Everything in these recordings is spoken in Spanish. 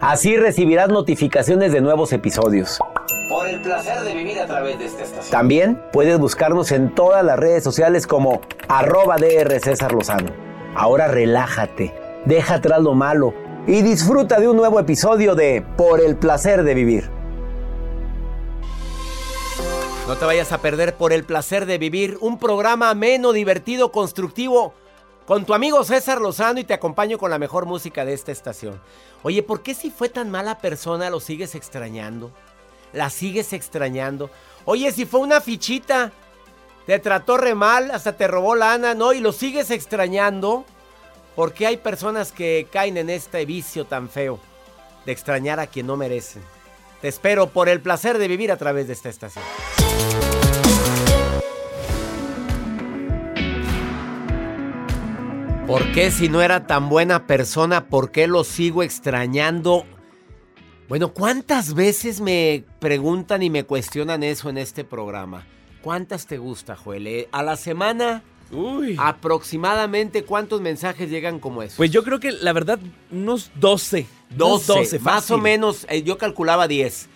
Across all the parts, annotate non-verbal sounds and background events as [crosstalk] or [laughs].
Así recibirás notificaciones de nuevos episodios. Por el placer de vivir a través de esta estación. También puedes buscarnos en todas las redes sociales como arroba DR César Lozano. Ahora relájate, deja atrás lo malo y disfruta de un nuevo episodio de Por el placer de vivir. No te vayas a perder por el placer de vivir un programa ameno, divertido, constructivo con tu amigo César Lozano y te acompaño con la mejor música de esta estación. Oye, ¿por qué si fue tan mala persona lo sigues extrañando? ¿La sigues extrañando? Oye, si fue una fichita, te trató re mal, hasta te robó lana, ¿no? Y lo sigues extrañando. ¿Por qué hay personas que caen en este vicio tan feo de extrañar a quien no merecen? Te espero por el placer de vivir a través de esta estación. ¿Por qué si no era tan buena persona, por qué lo sigo extrañando? Bueno, ¿cuántas veces me preguntan y me cuestionan eso en este programa? ¿Cuántas te gusta, Joel? Eh, A la semana, Uy. aproximadamente, ¿cuántos mensajes llegan como eso? Pues yo creo que la verdad, unos 12. unos 12, más o menos, eh, yo calculaba 10.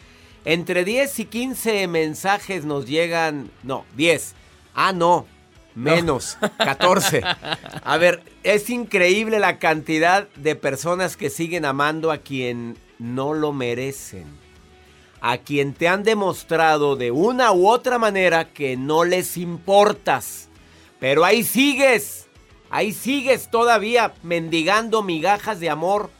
Entre 10 y 15 mensajes nos llegan, no, 10. Ah, no, menos, 14. [laughs] A ver, es increíble la cantidad de personas que siguen amando a quien no lo merecen. A quien te han demostrado de una u otra manera que no les importas. Pero ahí sigues, ahí sigues todavía mendigando migajas de amor.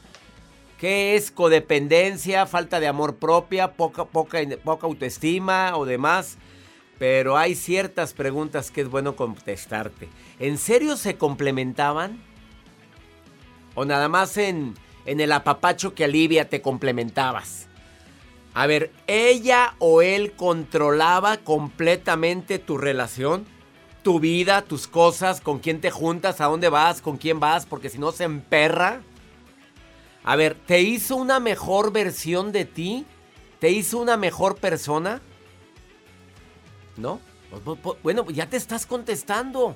¿Qué es codependencia, falta de amor propia, poca, poca, poca autoestima o demás? Pero hay ciertas preguntas que es bueno contestarte. ¿En serio se complementaban? ¿O nada más en, en el apapacho que alivia te complementabas? A ver, ¿ella o él controlaba completamente tu relación? Tu vida, tus cosas, con quién te juntas, a dónde vas, con quién vas, porque si no se emperra. A ver, ¿te hizo una mejor versión de ti? ¿Te hizo una mejor persona? ¿No? Pues, pues, Bueno, ya te estás contestando.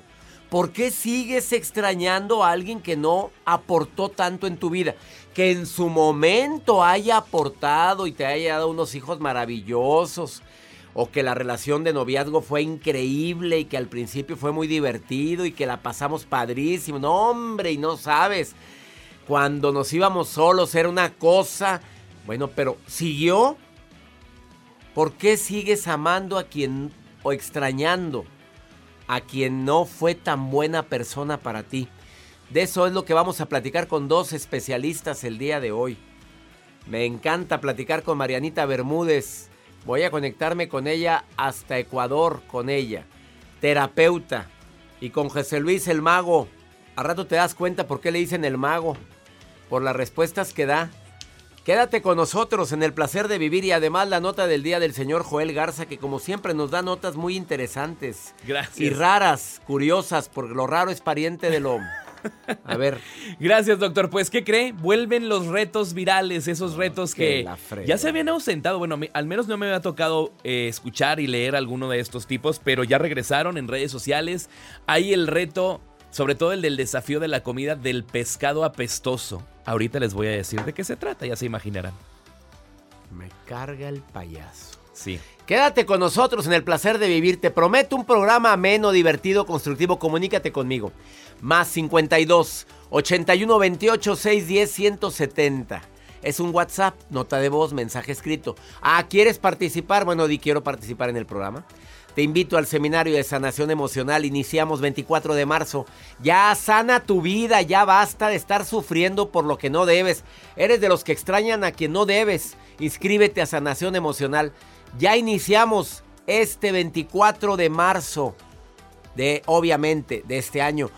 ¿Por qué sigues extrañando a alguien que no aportó tanto en tu vida? Que en su momento haya aportado y te haya dado unos hijos maravillosos. o que la relación de noviazgo fue increíble y que al principio fue muy divertido y que la pasamos padrísimo. No, hombre, y no sabes. Cuando nos íbamos solos era una cosa. Bueno, pero ¿siguió? ¿Por qué sigues amando a quien o extrañando a quien no fue tan buena persona para ti? De eso es lo que vamos a platicar con dos especialistas el día de hoy. Me encanta platicar con Marianita Bermúdez. Voy a conectarme con ella hasta Ecuador, con ella. Terapeuta. Y con José Luis el mago. A rato te das cuenta por qué le dicen el mago. Por las respuestas que da. Quédate con nosotros en el placer de vivir y además la nota del día del señor Joel Garza que como siempre nos da notas muy interesantes. Gracias. Y raras, curiosas, porque lo raro es pariente de lo... [laughs] A ver. Gracias, doctor. Pues, ¿qué cree? Vuelven los retos virales, esos retos que ya se habían ausentado. Bueno, me- al menos no me había tocado eh, escuchar y leer alguno de estos tipos, pero ya regresaron en redes sociales. Hay el reto, sobre todo el del desafío de la comida del pescado apestoso. Ahorita les voy a decir de qué se trata, ya se imaginarán. Me carga el payaso. Sí. Quédate con nosotros en el placer de vivir. Te prometo un programa ameno, divertido, constructivo. Comunícate conmigo. Más 52 81 28 610 170. Es un WhatsApp, nota de voz, mensaje escrito. Ah, ¿quieres participar? Bueno, di quiero participar en el programa. Te invito al seminario de sanación emocional. Iniciamos 24 de marzo. Ya sana tu vida, ya basta de estar sufriendo por lo que no debes. Eres de los que extrañan a quien no debes. Inscríbete a sanación emocional. Ya iniciamos este 24 de marzo de obviamente de este año.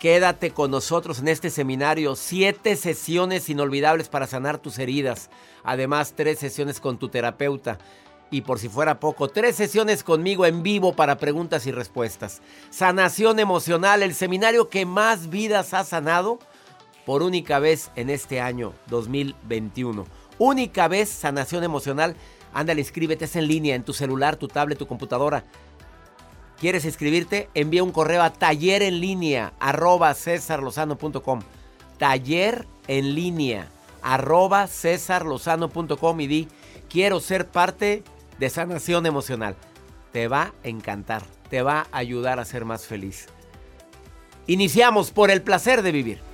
Quédate con nosotros en este seminario. Siete sesiones inolvidables para sanar tus heridas. Además, tres sesiones con tu terapeuta. Y por si fuera poco, tres sesiones conmigo en vivo para preguntas y respuestas. Sanación emocional, el seminario que más vidas ha sanado por única vez en este año 2021. Única vez sanación emocional. Ándale, inscríbete, es en línea, en tu celular, tu tablet, tu computadora. ¿Quieres inscribirte? Envía un correo a taller en línea arroba cesarlozano.com. Taller en línea arroba cesarlozano.com y di quiero ser parte de sanación emocional. Te va a encantar, te va a ayudar a ser más feliz. Iniciamos por el placer de vivir.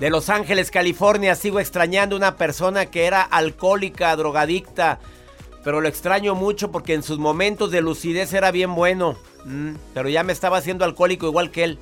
De Los Ángeles, California, sigo extrañando una persona que era alcohólica, drogadicta. Pero lo extraño mucho porque en sus momentos de lucidez era bien bueno. Mm, pero ya me estaba haciendo alcohólico igual que él.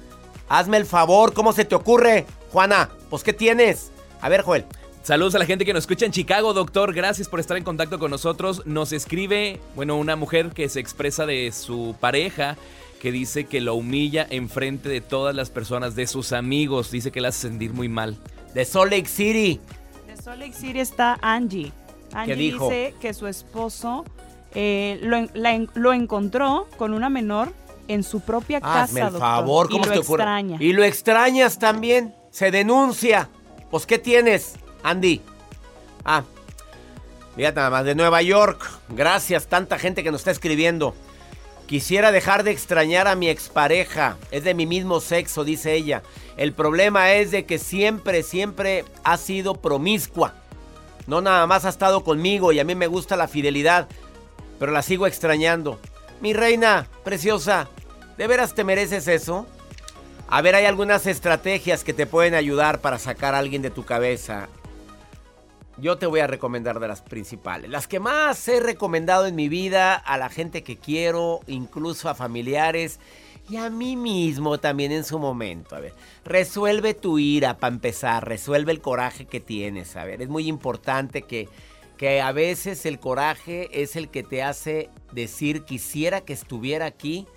Hazme el favor, ¿cómo se te ocurre? Juana, pues ¿qué tienes? A ver, Joel. Saludos a la gente que nos escucha en Chicago, doctor. Gracias por estar en contacto con nosotros. Nos escribe, bueno, una mujer que se expresa de su pareja, que dice que lo humilla en frente de todas las personas, de sus amigos. Dice que la hace sentir muy mal. De Salt Lake City. De Salt Lake City está Angie. Angie dijo? dice que su esposo eh, lo, la lo encontró con una menor en su propia casa, Hazme el doctor, favor, ¿cómo y lo te ocurre? extraña. Y lo extrañas también. Se denuncia. Pues, ¿qué tienes, Andy? Ah, fíjate nada más, de Nueva York. Gracias, tanta gente que nos está escribiendo. Quisiera dejar de extrañar a mi expareja. Es de mi mismo sexo, dice ella. El problema es de que siempre, siempre ha sido promiscua. No nada más ha estado conmigo y a mí me gusta la fidelidad, pero la sigo extrañando. Mi reina, preciosa, ¿de veras te mereces eso? A ver, hay algunas estrategias que te pueden ayudar para sacar a alguien de tu cabeza. Yo te voy a recomendar de las principales. Las que más he recomendado en mi vida a la gente que quiero, incluso a familiares y a mí mismo también en su momento. A ver, resuelve tu ira para empezar, resuelve el coraje que tienes. A ver, es muy importante que, que a veces el coraje es el que te hace decir quisiera que estuviera aquí.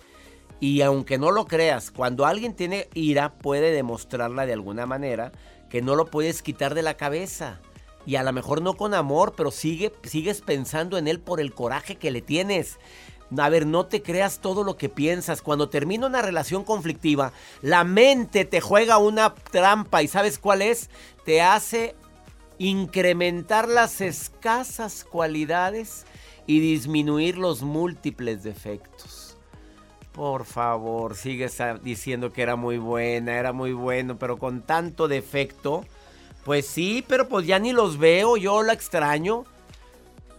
Y aunque no lo creas, cuando alguien tiene ira puede demostrarla de alguna manera que no lo puedes quitar de la cabeza. Y a lo mejor no con amor, pero sigue, sigues pensando en él por el coraje que le tienes. A ver, no te creas todo lo que piensas. Cuando termina una relación conflictiva, la mente te juega una trampa y ¿sabes cuál es? Te hace incrementar las escasas cualidades y disminuir los múltiples defectos. Por favor, sigues diciendo que era muy buena, era muy bueno, pero con tanto defecto. Pues sí, pero pues ya ni los veo, yo la extraño.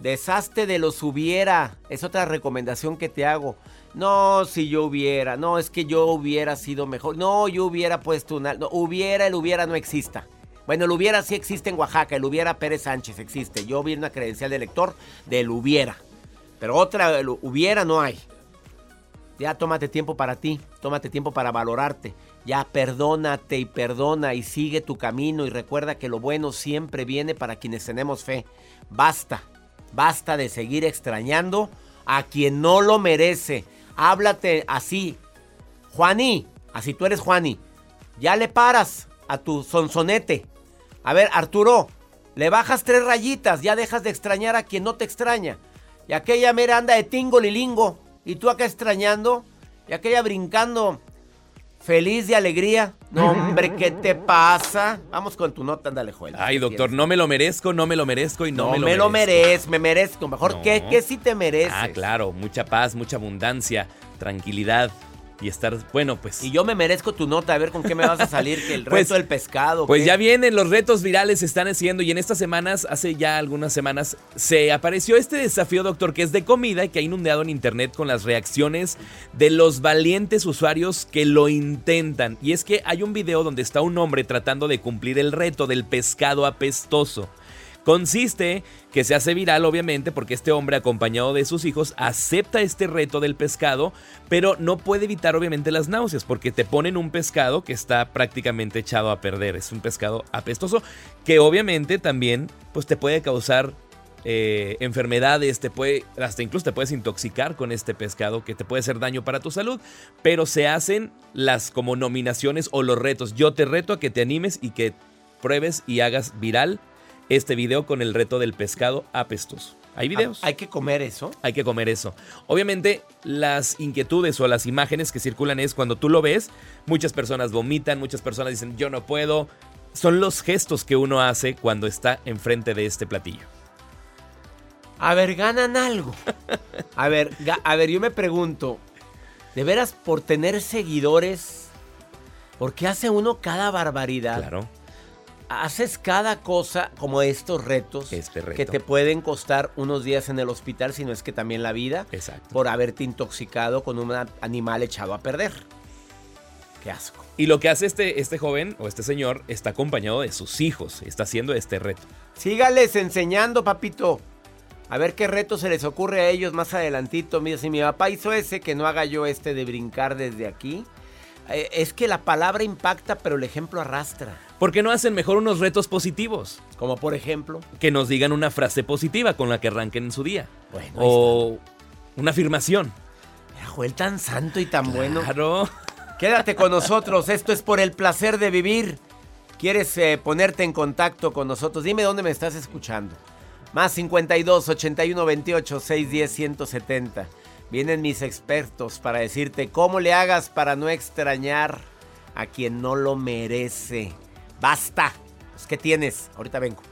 Deshazte de los hubiera. Es otra recomendación que te hago. No, si yo hubiera. No, es que yo hubiera sido mejor. No, yo hubiera puesto una. No, hubiera, el hubiera no exista. Bueno, el hubiera sí existe en Oaxaca. El hubiera Pérez Sánchez existe. Yo vi una credencial de lector del hubiera. Pero otra, el hubiera no hay. Ya tómate tiempo para ti, tómate tiempo para valorarte. Ya perdónate y perdona y sigue tu camino y recuerda que lo bueno siempre viene para quienes tenemos fe. Basta, basta de seguir extrañando a quien no lo merece. Háblate así. Juaní, así tú eres Juaní. Ya le paras a tu sonsonete. A ver, Arturo, le bajas tres rayitas, ya dejas de extrañar a quien no te extraña. Y aquella mera anda de tingo lilingo. Y tú acá extrañando. Y aquella brincando. Feliz de alegría. No, [laughs] hombre, ¿qué te pasa? Vamos con tu nota, ándale, Joel. Ay, doctor, no me lo merezco, no me lo merezco y no, No, me lo me lo merezco. merezco, me merezco. Mejor, No. ¿qué, ¿qué sí te mereces? Ah, claro, mucha paz, mucha abundancia, tranquilidad y estar, bueno, pues... Y yo me merezco tu nota, a ver con qué me vas a salir, que el [laughs] Pues- reto del pescado. Pues ¿qué? ya vienen, los retos virales se están haciendo y en estas semanas, hace ya algunas semanas, se apareció este desafío, doctor, que es de comida y que ha inundado en internet con las reacciones de los valientes usuarios que lo intentan. Y es que hay un video donde está un hombre tratando de cumplir el reto del pescado apestoso. Consiste que se hace viral obviamente porque este hombre acompañado de sus hijos acepta este reto del pescado, pero no puede evitar obviamente las náuseas porque te ponen un pescado que está prácticamente echado a perder, es un pescado apestoso que obviamente también pues te puede causar eh, enfermedades, te puede, hasta incluso te puedes intoxicar con este pescado que te puede hacer daño para tu salud, pero se hacen las como nominaciones o los retos. Yo te reto a que te animes y que pruebes y hagas viral este video con el reto del pescado apestoso. ¿Hay videos? Ah, ¿Hay que comer eso? Hay que comer eso. Obviamente, las inquietudes o las imágenes que circulan es cuando tú lo ves, muchas personas vomitan, muchas personas dicen yo no puedo. Son los gestos que uno hace cuando está enfrente de este platillo. A ver, ganan algo. A ver, a ver, yo me pregunto, ¿de veras por tener seguidores? ¿Por qué hace uno cada barbaridad? Claro. Haces cada cosa como estos retos Este reto. que te pueden costar unos días en el hospital, si no es que también la vida, Exacto. por haberte intoxicado con un animal echado a perder. Qué asco. Y lo que hace este, este joven o este señor está acompañado de sus hijos, está haciendo este reto. Sígales enseñando, papito. A ver qué reto se les ocurre a ellos más adelantito. Mira, si mi papá hizo ese, que no haga yo este de brincar desde aquí. Eh, es que la palabra impacta, pero el ejemplo arrastra. ¿Por qué no hacen mejor unos retos positivos? Como por ejemplo. Que nos digan una frase positiva con la que arranquen en su día. Bueno, o una afirmación. Mira, Joel, tan santo y tan bueno. Claro. [laughs] Quédate con nosotros, esto es por el placer de vivir. ¿Quieres eh, ponerte en contacto con nosotros? Dime dónde me estás escuchando. Más 52 81 28 610 170. Vienen mis expertos para decirte cómo le hagas para no extrañar a quien no lo merece. Basta. Es que tienes. Ahorita vengo.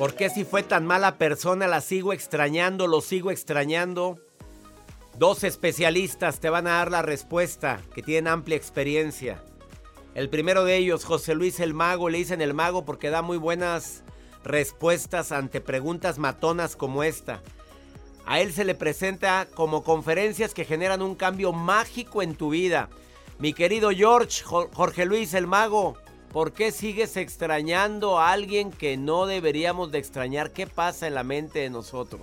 ¿Por qué si fue tan mala persona la sigo extrañando, lo sigo extrañando? Dos especialistas te van a dar la respuesta, que tienen amplia experiencia. El primero de ellos, José Luis el Mago, le dicen el Mago porque da muy buenas respuestas ante preguntas matonas como esta. A él se le presenta como conferencias que generan un cambio mágico en tu vida. Mi querido George, Jorge Luis el Mago, ¿Por qué sigues extrañando a alguien que no deberíamos de extrañar? ¿Qué pasa en la mente de nosotros?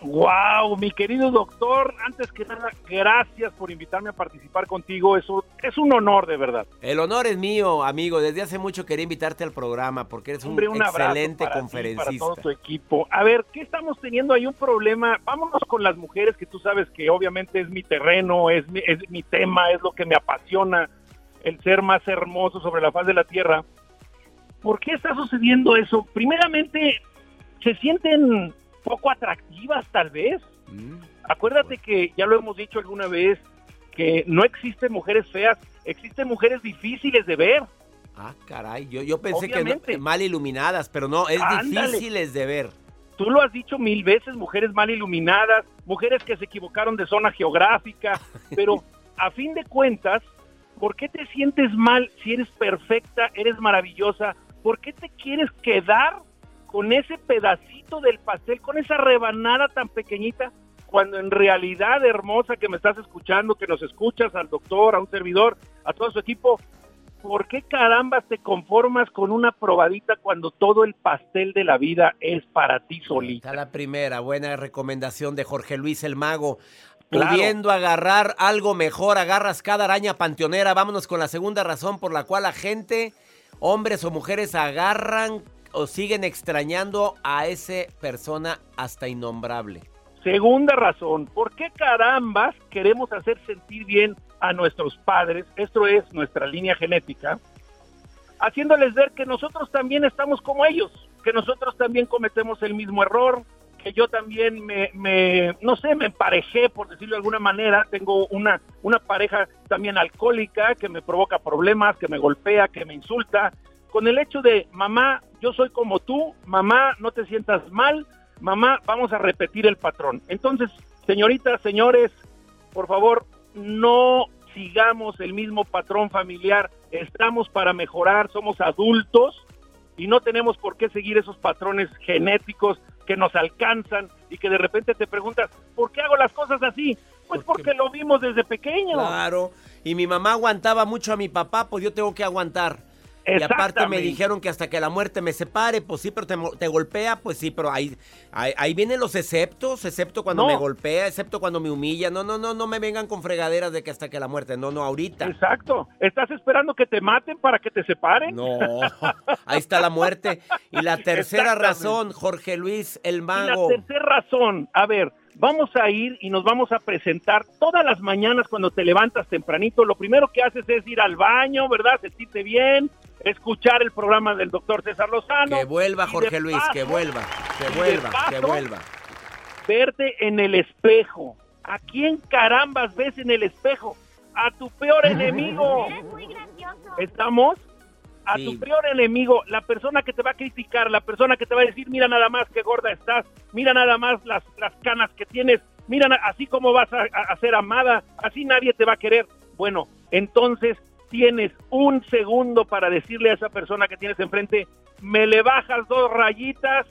Wow, mi querido doctor, antes que nada, gracias por invitarme a participar contigo. Eso es un honor, de verdad. El honor es mío, amigo. Desde hace mucho quería invitarte al programa porque eres un, excelente conferencista. para todo tu equipo. A ver, ¿qué estamos teniendo ahí un problema? Vámonos con las mujeres, que tú sabes que obviamente es mi terreno, es es mi tema, es lo que me apasiona el ser más hermoso sobre la faz de la tierra. ¿Por qué está sucediendo eso? Primeramente, se sienten poco atractivas tal vez. Mm. Acuérdate que ya lo hemos dicho alguna vez, que no existen mujeres feas, existen mujeres difíciles de ver. Ah, caray, yo, yo pensé que mal iluminadas, pero no, es difíciles de ver. Tú lo has dicho mil veces, mujeres mal iluminadas, mujeres que se equivocaron de zona geográfica, [laughs] pero a fin de cuentas, ¿Por qué te sientes mal si eres perfecta, eres maravillosa? ¿Por qué te quieres quedar con ese pedacito del pastel, con esa rebanada tan pequeñita, cuando en realidad, hermosa, que me estás escuchando, que nos escuchas, al doctor, a un servidor, a todo su equipo, ¿por qué carambas te conformas con una probadita cuando todo el pastel de la vida es para ti solita? Está la primera, buena recomendación de Jorge Luis el Mago. Pudiendo agarrar algo mejor, agarras cada araña panteonera. Vámonos con la segunda razón por la cual la gente, hombres o mujeres, agarran o siguen extrañando a esa persona hasta innombrable. Segunda razón, ¿por qué carambas queremos hacer sentir bien a nuestros padres? Esto es nuestra línea genética, haciéndoles ver que nosotros también estamos como ellos, que nosotros también cometemos el mismo error, que yo también me, no sé, me emparejé, por decirlo de alguna manera. Tengo una, una pareja también alcohólica que me provoca problemas, que me golpea, que me insulta. Con el hecho de, mamá, yo soy como tú, mamá, no te sientas mal, mamá, vamos a repetir el patrón. Entonces, señoritas, señores, por favor, no sigamos el mismo patrón familiar, estamos para mejorar, somos adultos y no tenemos por qué seguir esos patrones genéticos que nos alcanzan y que de repente te preguntas, ¿por qué hago las cosas así? Pues porque lo vimos desde pequeño. Claro, y mi mamá aguantaba mucho a mi papá, pues yo tengo que aguantar. Y aparte me dijeron que hasta que la muerte me separe, pues sí, pero te, te golpea, pues sí, pero ahí, ahí, ahí vienen los exceptos, excepto cuando No. me golpea, excepto cuando me humilla. No, no, no, no me vengan con fregaderas de que hasta que la muerte. No, no, ahorita. Exacto. ¿Estás esperando que te maten para que te separen? No, [laughs] ahí está la muerte. Y la tercera razón, Jorge Luis el Y la Mago. tercera razón, a ver, vamos a ir y nos vamos a presentar todas las mañanas cuando te levantas tempranito. Lo primero que haces es ir al baño, ¿verdad? Sentirte bien, escuchar el programa del doctor César Lozano. Que vuelva Jorge Luis, que vuelva, que vuelva, que vuelva. Verte en el espejo. ¿A quién carambas ves en el espejo? A tu peor enemigo. [laughs] ¿Estamos? A Sí. tu peor enemigo, la persona que te va a criticar, la persona que te va a decir, mira nada más qué gorda estás, mira nada más las, las canas que tienes, mira así como vas a, a- a ser amada, así nadie te va a querer. Bueno, entonces tienes un segundo para decirle a esa persona que tienes enfrente, me le bajas dos rayitas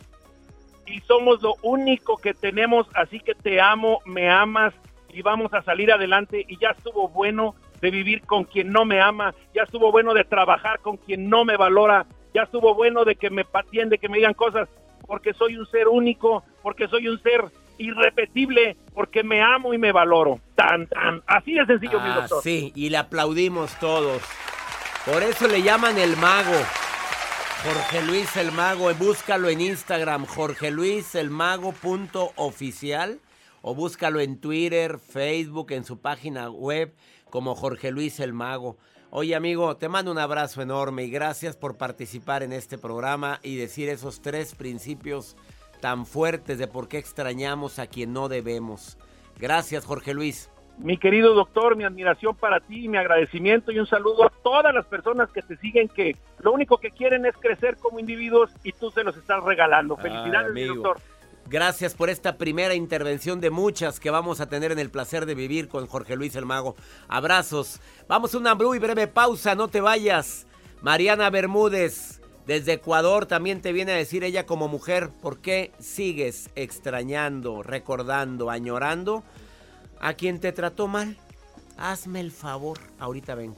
y somos lo único que tenemos, así que te amo, me amas y vamos a salir adelante. Y ya estuvo bueno de vivir con quien no me ama, ya estuvo bueno de trabajar con quien no me valora, ya estuvo bueno de que me patien, de que me digan cosas, porque soy un ser único, porque soy un ser irrepetible, porque me amo y me valoro. Tan, tan. Así de sencillo, mi Ah, doctor. sí, y le aplaudimos todos. Por eso le llaman el mago. Jorge Luis el Mago, búscalo en Instagram, Jorge Luis el Mago punto oficial, o búscalo en Twitter, Facebook, en su página web como Jorge Luis el Mago. Oye amigo, te mando un abrazo enorme y gracias por participar en este programa y decir esos tres principios tan fuertes de por qué extrañamos a quien no debemos. Gracias Jorge Luis. Mi querido doctor, mi admiración para ti, mi agradecimiento y un saludo a todas las personas que te siguen que lo único que quieren es crecer como individuos y tú se los estás regalando. Felicidades, mi amigo. doctor. Gracias por esta primera intervención de muchas que vamos a tener en el placer de vivir con Jorge Luis el Mago. Abrazos. Vamos a una muy breve pausa, no te vayas. Mariana Bermúdez, desde Ecuador, también te viene a decir ella como mujer, ¿por qué sigues extrañando, recordando, añorando a quien te trató mal? Hazme el favor. Ahorita vengo.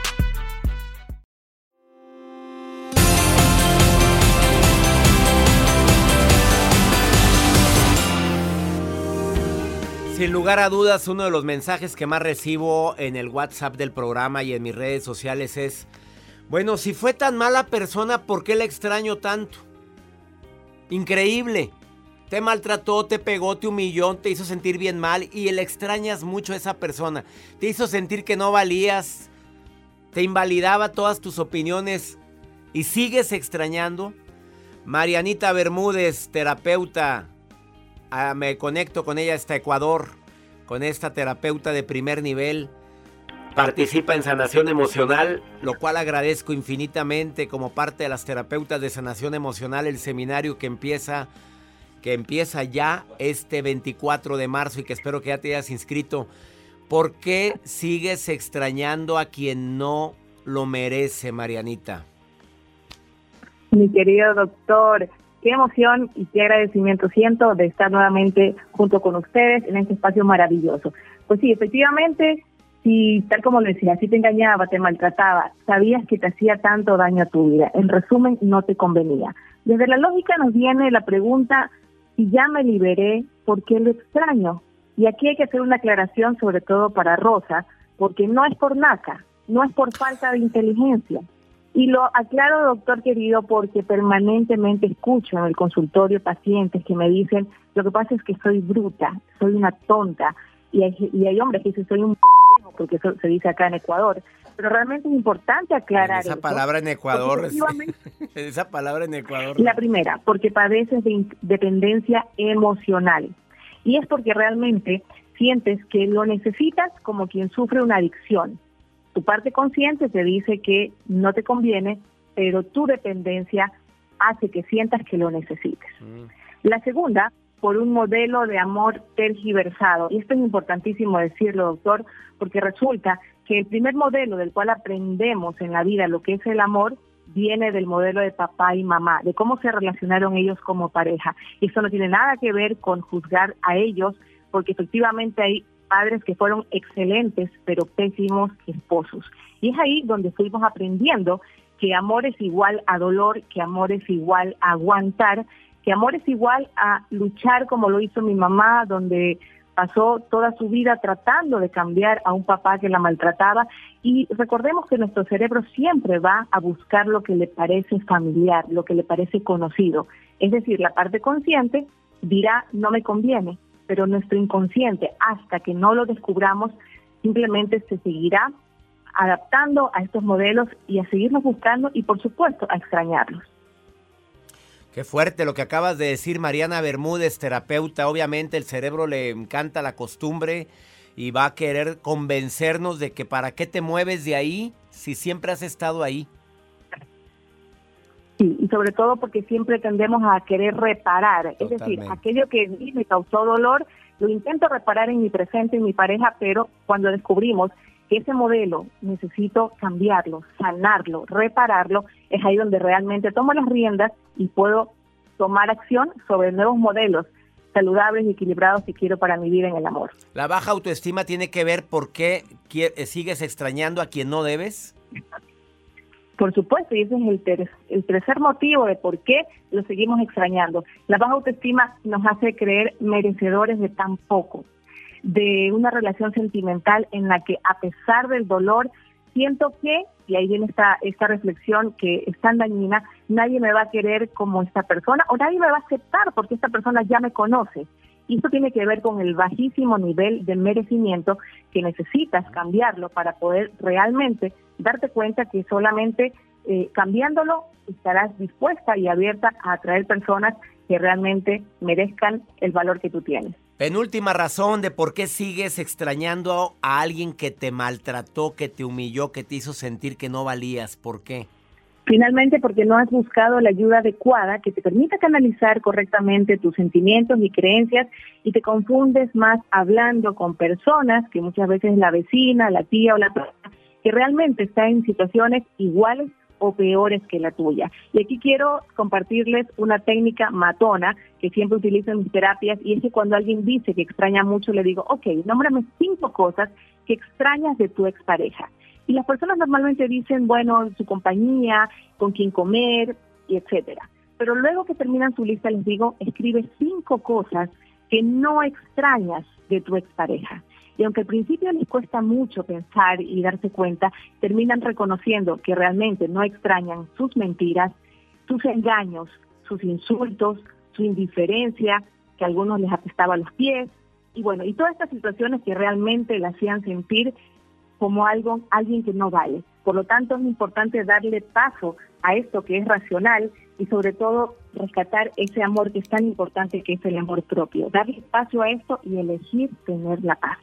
Sin lugar a dudas, uno de los mensajes que más recibo en el WhatsApp del programa y en mis redes sociales es, bueno, si fue tan mala persona, ¿por qué la extraño tanto? Increíble. Te maltrató, te pegó, te humilló, te hizo sentir bien mal y le extrañas mucho a esa persona. Te hizo sentir que no valías, te invalidaba todas tus opiniones y sigues extrañando. Marianita Bermúdez, terapeuta, ah, me conecto con ella hasta Ecuador, con esta terapeuta de primer nivel. Participa en sanación emocional, lo cual agradezco infinitamente como parte de las terapeutas de sanación emocional, el seminario que empieza que empieza ya este 24 de marzo y que espero que ya te hayas inscrito. ¿Por qué sigues extrañando a quien no lo merece, Marianita? Mi querido doctor, qué emoción y qué agradecimiento siento de estar nuevamente junto con ustedes en este espacio maravilloso. Pues sí, efectivamente, si tal como lo decía, si te engañaba, te maltrataba, sabías que te hacía tanto daño a tu vida, en resumen, no te convenía. Desde la lógica nos viene la pregunta, si ya me liberé, ¿por qué lo extraño? Y aquí hay que hacer una aclaración, sobre todo para Rosa, porque no es por naca, no es por falta de inteligencia. Y lo aclaro, doctor querido, porque permanentemente escucho en el consultorio pacientes que me dicen, lo que pasa es que soy bruta, soy una tonta, y hay, y hay hombres que dicen, soy un porque eso se dice acá en Ecuador. Pero realmente es importante aclarar Esa eso, palabra en Ecuador. [laughs] Esa palabra en Ecuador. la primera, porque padeces de dependencia emocional. Y es porque realmente sientes que lo necesitas como quien sufre una adicción. Tu parte consciente te dice que no te conviene, pero tu dependencia hace que sientas que lo necesites. La segunda, por un modelo de amor tergiversado. Y esto es importantísimo decirlo, doctor, porque resulta que el primer modelo del cual aprendemos en la vida lo que es el amor viene del modelo de papá y mamá, de cómo se relacionaron ellos como pareja. Y eso no tiene nada que ver con juzgar a ellos, porque efectivamente hay padres que fueron excelentes, pero pésimos esposos. Y es ahí donde fuimos aprendiendo que amor es igual a dolor, que amor es igual a aguantar, que amor es igual a luchar como lo hizo mi mamá, donde pasó toda su vida tratando de cambiar a un papá que la maltrataba. Y recordemos que nuestro cerebro siempre va a buscar lo que le parece familiar, lo que le parece conocido. Es decir, la parte consciente dirá, no me conviene, pero nuestro inconsciente, hasta que no lo descubramos, simplemente se seguirá adaptando a estos modelos y a seguirnos buscando y, por supuesto, a extrañarlos. Qué fuerte lo que acabas de decir, Mariana Bermúdez, terapeuta. Obviamente el cerebro le encanta la costumbre y va a querer convencernos de que para qué te mueves de ahí si siempre has estado ahí. Sí, y sobre todo porque siempre tendemos a querer reparar. Es decir, aquello que a mí me causó dolor, lo intento reparar en mi presente, en mi pareja, pero cuando descubrimos que ese modelo necesito cambiarlo, sanarlo, repararlo, es ahí donde realmente tomo las riendas y puedo tomar acción sobre nuevos modelos saludables y equilibrados que quiero para mi vida en el amor. La baja autoestima tiene que ver por qué sigues extrañando a quien no debes. Por supuesto, y ese es el, ter- el tercer motivo de por qué lo seguimos extrañando. La baja autoestima nos hace creer merecedores de tan poco, de una relación sentimental en la que a pesar del dolor, siento que, y ahí viene esta, esta reflexión que es tan dañina, nadie me va a querer como esta persona o nadie me va a aceptar porque esta persona ya me conoce. Y esto tiene que ver con el bajísimo nivel de merecimiento que necesitas cambiarlo para poder realmente darte cuenta que solamente eh, cambiándolo estarás dispuesta y abierta a atraer personas que realmente merezcan el valor que tú tienes. Penúltima razón de por qué sigues extrañando a alguien que te maltrató, que te humilló, que te hizo sentir que no valías. ¿Por qué? Finalmente, porque no has buscado la ayuda adecuada que te permita canalizar correctamente tus sentimientos y creencias y te confundes más hablando con personas que muchas veces la vecina, la tía o la prima, que realmente está en situaciones iguales o peores que la tuya. Y aquí quiero compartirles una técnica matona que siempre utilizo en mis terapias y es que cuando alguien dice que extraña mucho, le digo, ok, nómbrame cinco cosas que extrañas de tu expareja. Y las personas normalmente dicen, bueno, su compañía, con quién comer, y etcétera. Pero luego que terminan su lista les digo, escribe cinco cosas que no extrañas de tu expareja. Y aunque al principio les cuesta mucho pensar y darse cuenta, terminan reconociendo que realmente no extrañan sus mentiras, sus engaños, sus insultos, su indiferencia, que a algunos les apestaba los pies, y bueno, y todas estas situaciones que realmente le hacían sentir como algo, alguien que no vale. Por lo tanto, es importante darle paso a esto que es racional y sobre todo rescatar ese amor que es tan importante que es el amor propio. Darle espacio a esto y elegir tener la paz.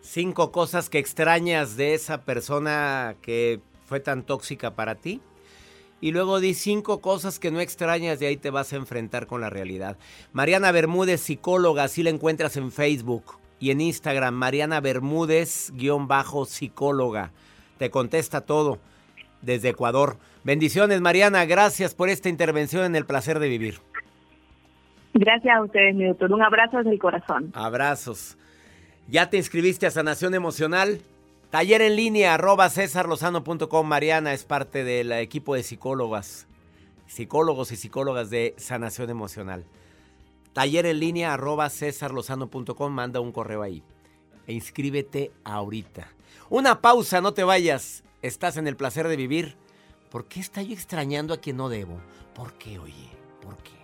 Cinco cosas que extrañas de esa persona que fue tan tóxica para ti. Y luego di cinco cosas que no extrañas y ahí te vas a enfrentar con la realidad. Mariana Bermúdez, psicóloga, así la encuentras en Facebook y en Instagram. Mariana Bermúdez, guion bajo, psicóloga. Te contesta todo desde Ecuador. Bendiciones, Mariana. Gracias por esta intervención en el placer de vivir. Gracias a ustedes, mi doctor. Un abrazo desde el corazón. Abrazos. ¿Ya te inscribiste a Sanación Emocional? Taller en línea, arroba cesarlozano.com. Mariana es parte del equipo de psicólogas, psicólogos y psicólogas de Sanación Emocional. Taller en línea, arroba cesarlozano.com. Manda un correo ahí. E inscríbete ahorita. Una pausa, no te vayas. Estás en el placer de vivir. ¿Por qué estoy extrañando a quien no debo? ¿Por qué, oye? ¿Por qué?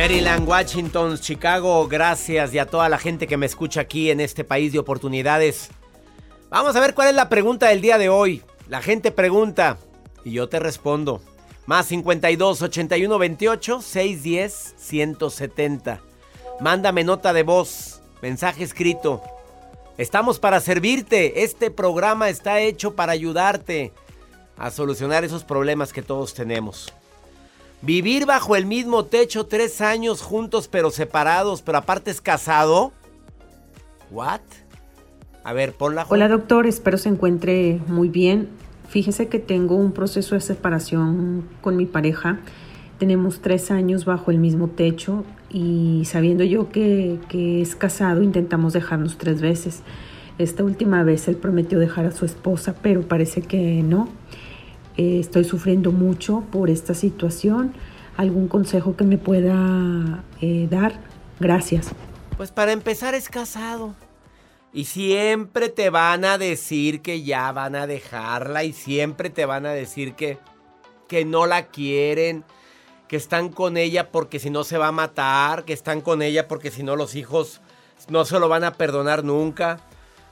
Maryland, Washington, Chicago, gracias y a toda la gente que me escucha aquí en este país de oportunidades. Vamos a ver cuál es la pregunta del día de hoy. La gente pregunta y yo te respondo. Más 52 81 28 610 170. Mándame nota de voz, mensaje escrito. Estamos para servirte. Este programa está hecho para ayudarte a solucionar esos problemas que todos tenemos. Vivir bajo el mismo techo tres años juntos pero separados, pero aparte es casado. ¿What? A ver, ponla. Hola doctor, espero se encuentre muy bien. Fíjese que tengo un proceso de separación con mi pareja. Tenemos tres años bajo el mismo techo y sabiendo yo que, que es casado, intentamos dejarnos tres veces. Esta última vez él prometió dejar a su esposa, pero parece que no. Eh, estoy sufriendo mucho por esta situación. ¿Algún consejo que me pueda eh, dar? Gracias. Pues para empezar es casado. Y siempre te van a decir que ya van a dejarla y siempre te van a decir que, que no la quieren, que están con ella porque si no se va a matar, que están con ella porque si no los hijos no se lo van a perdonar nunca.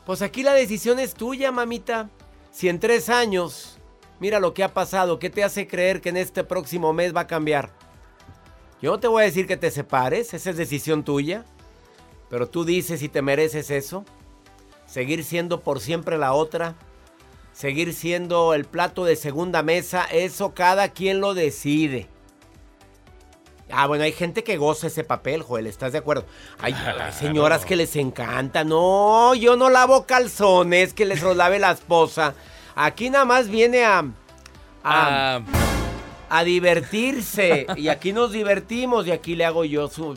Pues aquí la decisión es tuya, mamita. Si en tres años Mira lo que ha pasado. ¿Qué te hace creer que en este próximo mes va a cambiar? Yo no te voy a decir que te separes, esa es decisión tuya. Pero tú dices si te mereces eso. Seguir siendo por siempre la otra. Seguir siendo el plato de segunda mesa. Eso cada quien lo decide. Ah, bueno, hay gente que goza ese papel, Joel, ¿estás de acuerdo? Hay, hay señoras que les encanta. No, yo no lavo calzones, que les los [laughs] lave la esposa. Aquí nada más viene a... a, Ah, a divertirse. y aquí nos divertimos y aquí le hago yo su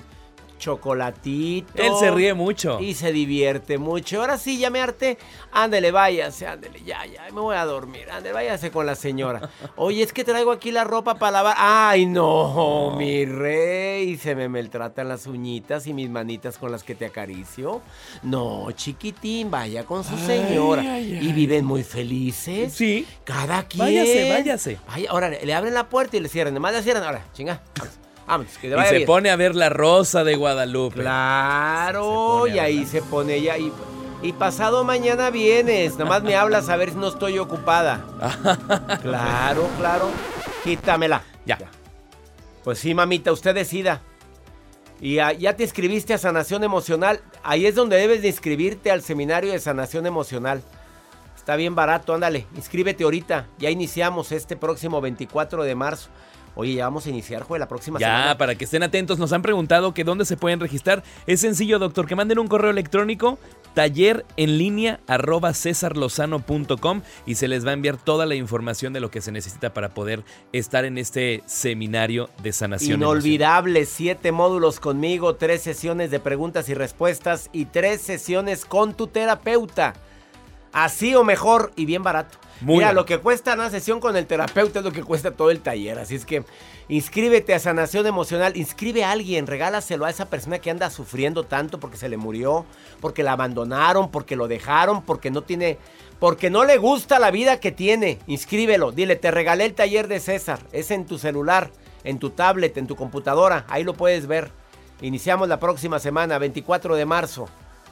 chocolatito. Él se ríe mucho. Y se divierte mucho. Ahora sí, ya me harté. Ándele, váyase, ándele, ya, ya, me voy a dormir. Ándele, váyase con la señora. [laughs] Oye, es que traigo aquí la ropa para lavar. Ay, no, mi rey. Se me maltratan las uñitas y mis manitas con las que te acaricio. No, chiquitín, vaya con su Ay, señora. ay, y viven muy felices. Sí. Cada quien. Váyase, váyase. Vaya, ahora le abren la puerta y le cierran. Nomás le cierran. Ahora, chinga. Que te y se bien. pone a ver la rosa de Guadalupe. Claro, y ahí se pone ella y, y pasado mañana vienes, nomás me hablas a ver si no estoy ocupada. [laughs] claro, claro. Quítamela. Ya. Pues sí, mamita, usted decida. Y ya, ya te inscribiste a Sanación Emocional. Ahí es donde debes de inscribirte al seminario de Sanación Emocional. Está bien barato, ándale. Inscríbete ahorita. Ya iniciamos este próximo 24 de marzo. Oye, ya vamos a iniciar, juez, la próxima Ya, semana. para que estén atentos, nos han preguntado que dónde se pueden registrar. Es sencillo, doctor, que manden un correo electrónico taller en línea arroba cesarlozano.com y se les va a enviar toda la información de lo que se necesita para poder estar en este seminario de sanación. emocional. Inolvidable, siete módulos conmigo, tres sesiones de preguntas y respuestas y tres sesiones con tu terapeuta. Así o mejor y bien barato. Muy Mira, lo que cuesta una sesión con el terapeuta es lo que cuesta todo el taller. Así es que inscríbete a Sanación Emocional, inscribe a alguien, regálaselo a esa persona que anda sufriendo tanto porque se le murió, porque la abandonaron, porque lo dejaron, porque no tiene, porque no le gusta la vida que tiene. Inscríbelo, dile, te regalé el taller de César, es en tu celular, en tu tablet, en tu computadora, ahí lo puedes ver. Iniciamos la próxima semana, 24 de marzo.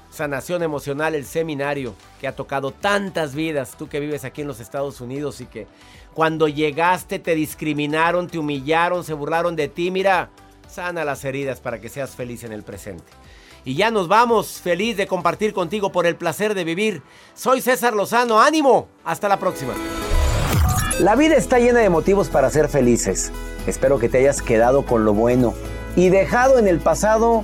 Sanación Emocional, el seminario que ha tocado tantas vidas, tú que vives aquí en los Estados Unidos y que cuando llegaste te discriminaron, te humillaron, se burlaron de ti, mira, sana las heridas para que seas feliz en el presente. Y ya nos vamos, feliz de compartir contigo por el placer de vivir. Soy César Lozano, ánimo, hasta la próxima. La vida está llena de motivos para ser felices. Espero que te hayas quedado con lo bueno y dejado en el pasado